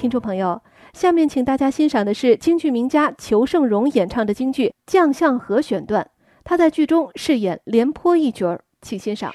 听众朋友，下面请大家欣赏的是京剧名家裘盛戎演唱的京剧《将相和》选段，他在剧中饰演廉颇一角儿，请欣赏。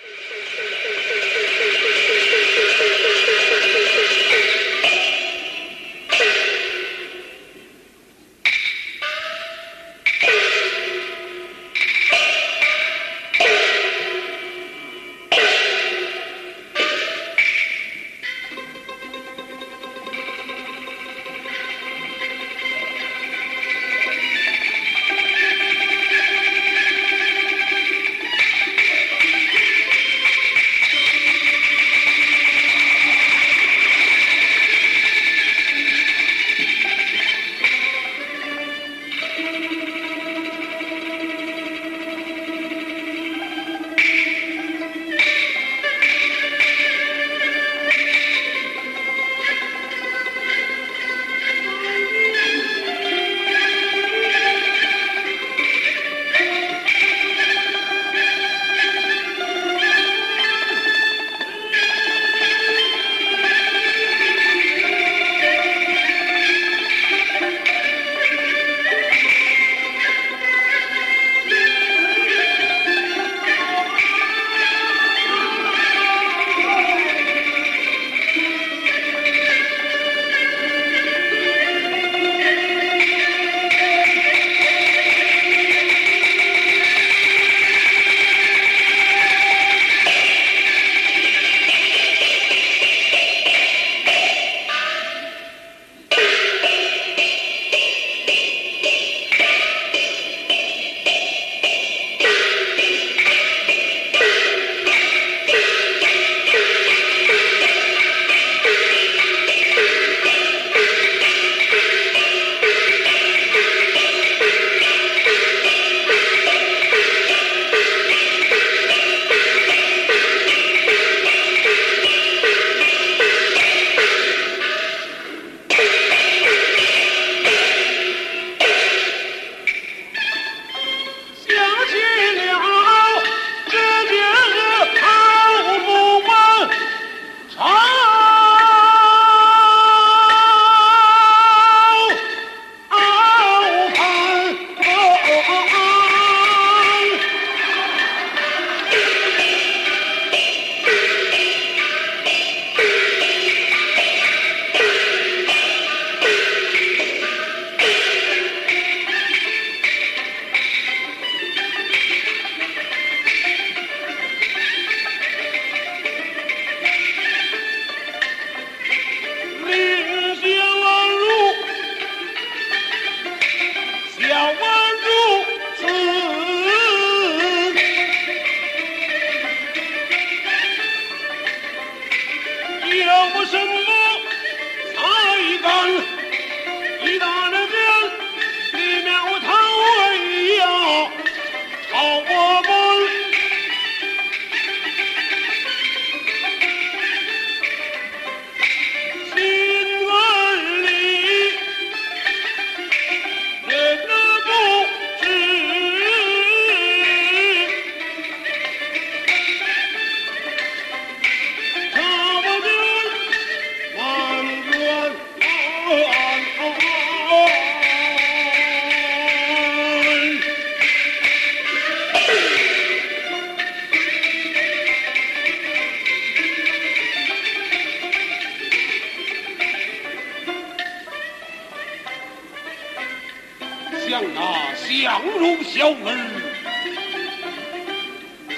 像那相如小儿，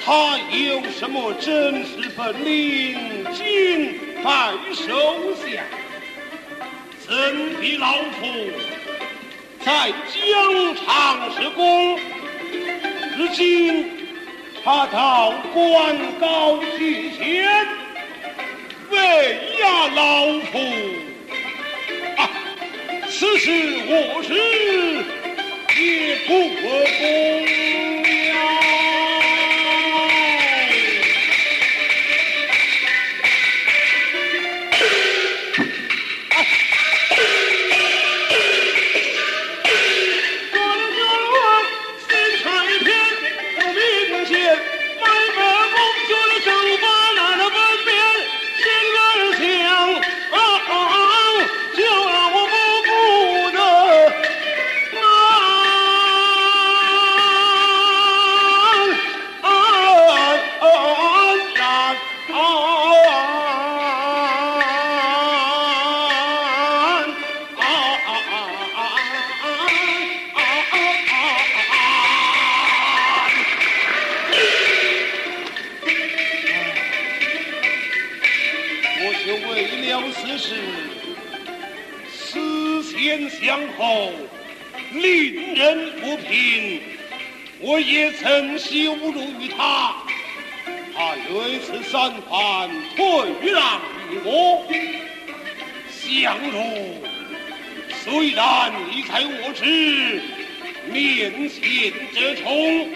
他有什么真实本领，今拜手下，怎比老夫在疆场施功？如今他到官高居前，威压老夫，啊，此时我是。也不公。有此事，思前想后，令人不平。我也曾羞辱于他，他屡次三番退让于我。相如虽然你才我知，面前折冲，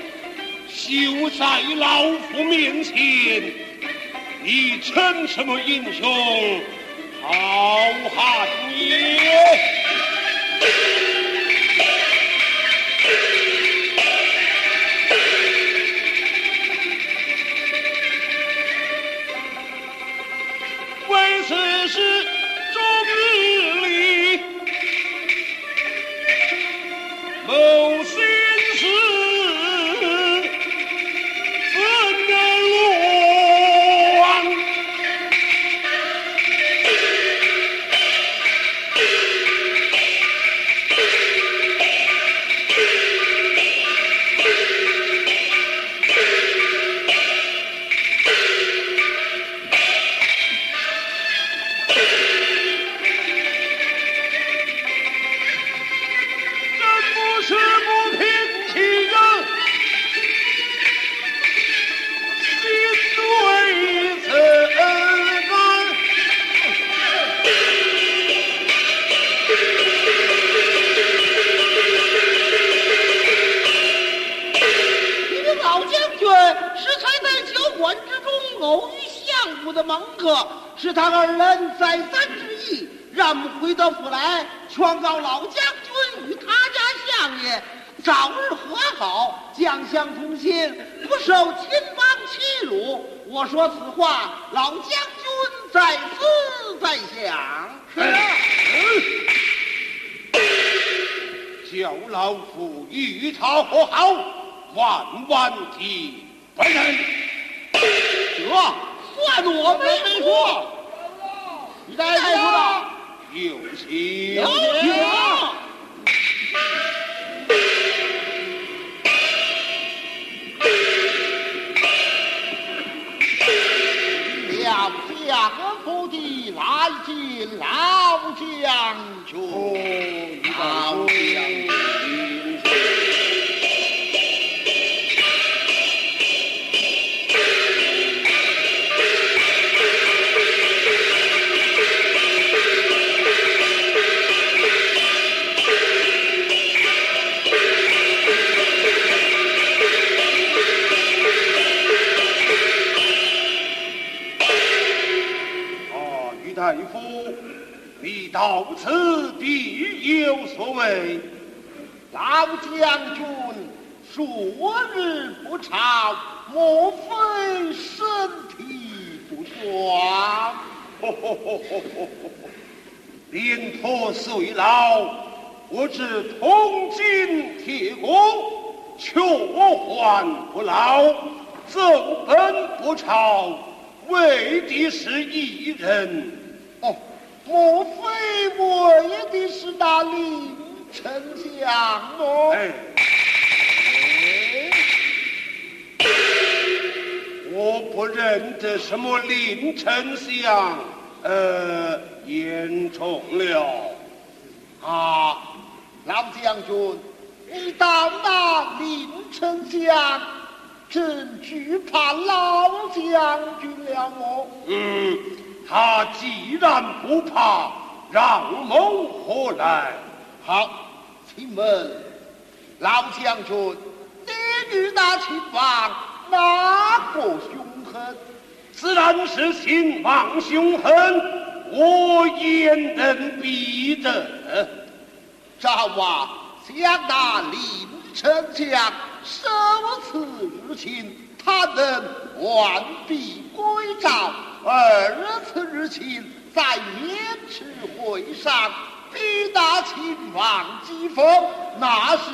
休在老夫面前，你称什么英雄？好汉也！回到府来，劝告老将军与他家相爷早日和好，将相同心，不受秦王欺辱。我说此话，老将军在思在想。是，叫老夫与他和好，万万体不能。这。算我们没说，你再说了，有情有请。府的来见老将军，老将军。你到此必有所为。老将军数日不朝，莫非身体不爽？廉颇虽老，我知铜筋铁骨，却还不老。走奔不朝，为的是一人。哦，莫非为的是那林丞相么？哎，我不认得什么林丞相，呃，言重了。啊，老将军，你到那林丞相，真惧怕老将军了么？嗯。他既然不怕，让某何来？好，请问老将军，你与那秦王哪个凶狠？自然是秦王凶狠，我焉能避得？赵王将那林丞相受此日情，他能完璧归赵？二次日前在渑池会上，逼打秦王姬封，那是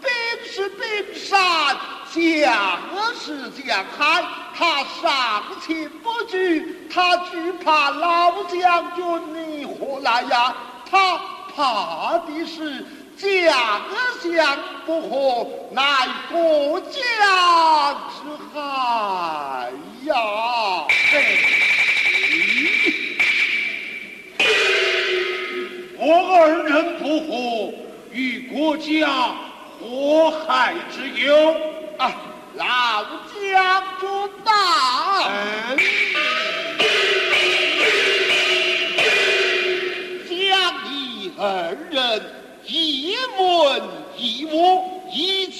兵是兵山，将是将海，他上前不惧，他惧怕老将军你何来呀？他怕的是将相不和，乃国家之害呀！我我二人不和，与国家祸害之忧啊！老将军大恩，将你二人一文一武，一将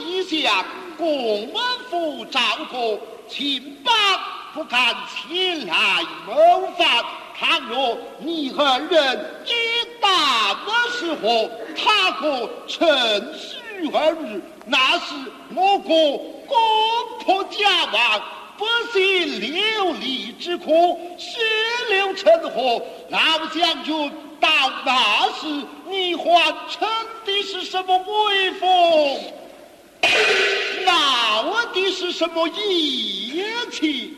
一相，共门府赵国，秦邦不敢前来谋反。倘若你和人一旦失火，他可趁虚而入，那是我国国破家亡，不幸流离之苦，血流成河。老将军，到那时你还称的是什么威风？闹的是什么义气？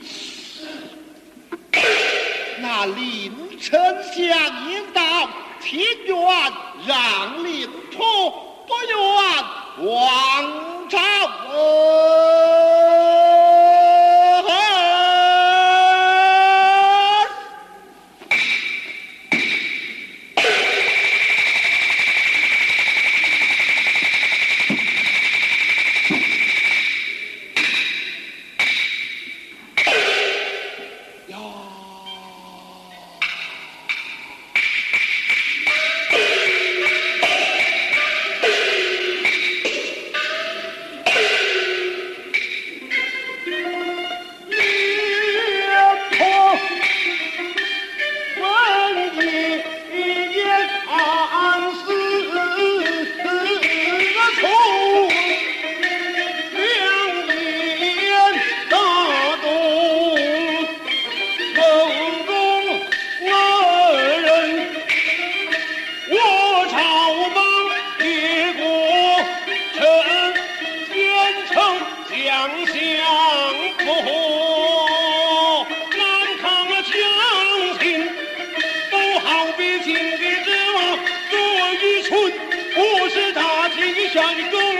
那临丞相应当情愿让领土，不愿王朝。Very go.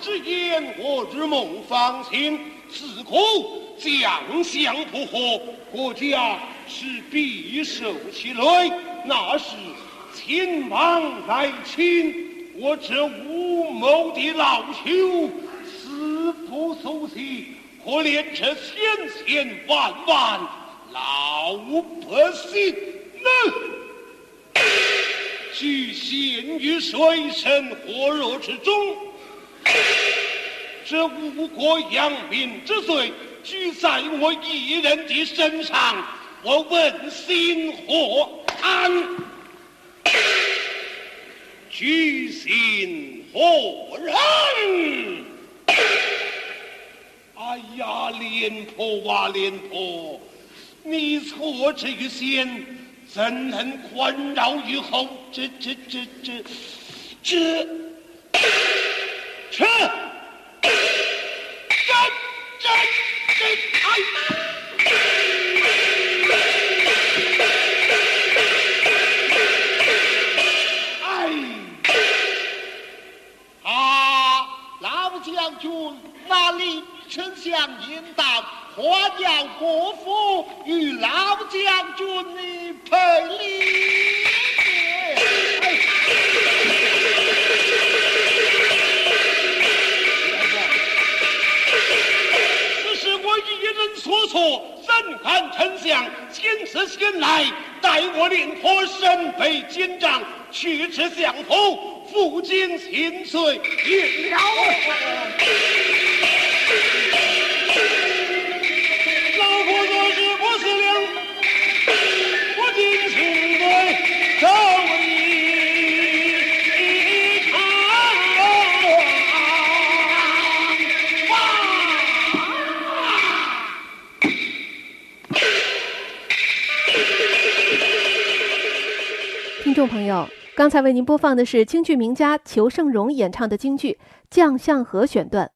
之言，我日梦方醒，自古将相不和国家是必受其累，那是秦王来秦，我这无谋的老朽，死不足惜，可怜这千千万万老百姓呢？居陷于水深火热之中，这误国养民之罪。居在我一人的身上，我问心何安？居心何忍？哎呀，廉颇啊，廉颇，你错之于先，怎能宽饶于后？这、这、这、这、这，撤！军，那里丞相应当花掉国父与老将军的赔礼。此事我一人所措，怎敢丞相亲自前来，待我廉颇身被奸诈，去至相府，负荆请罪，了。刚才为您播放的是京剧名家裘盛戎演唱的京剧《将相和》选段。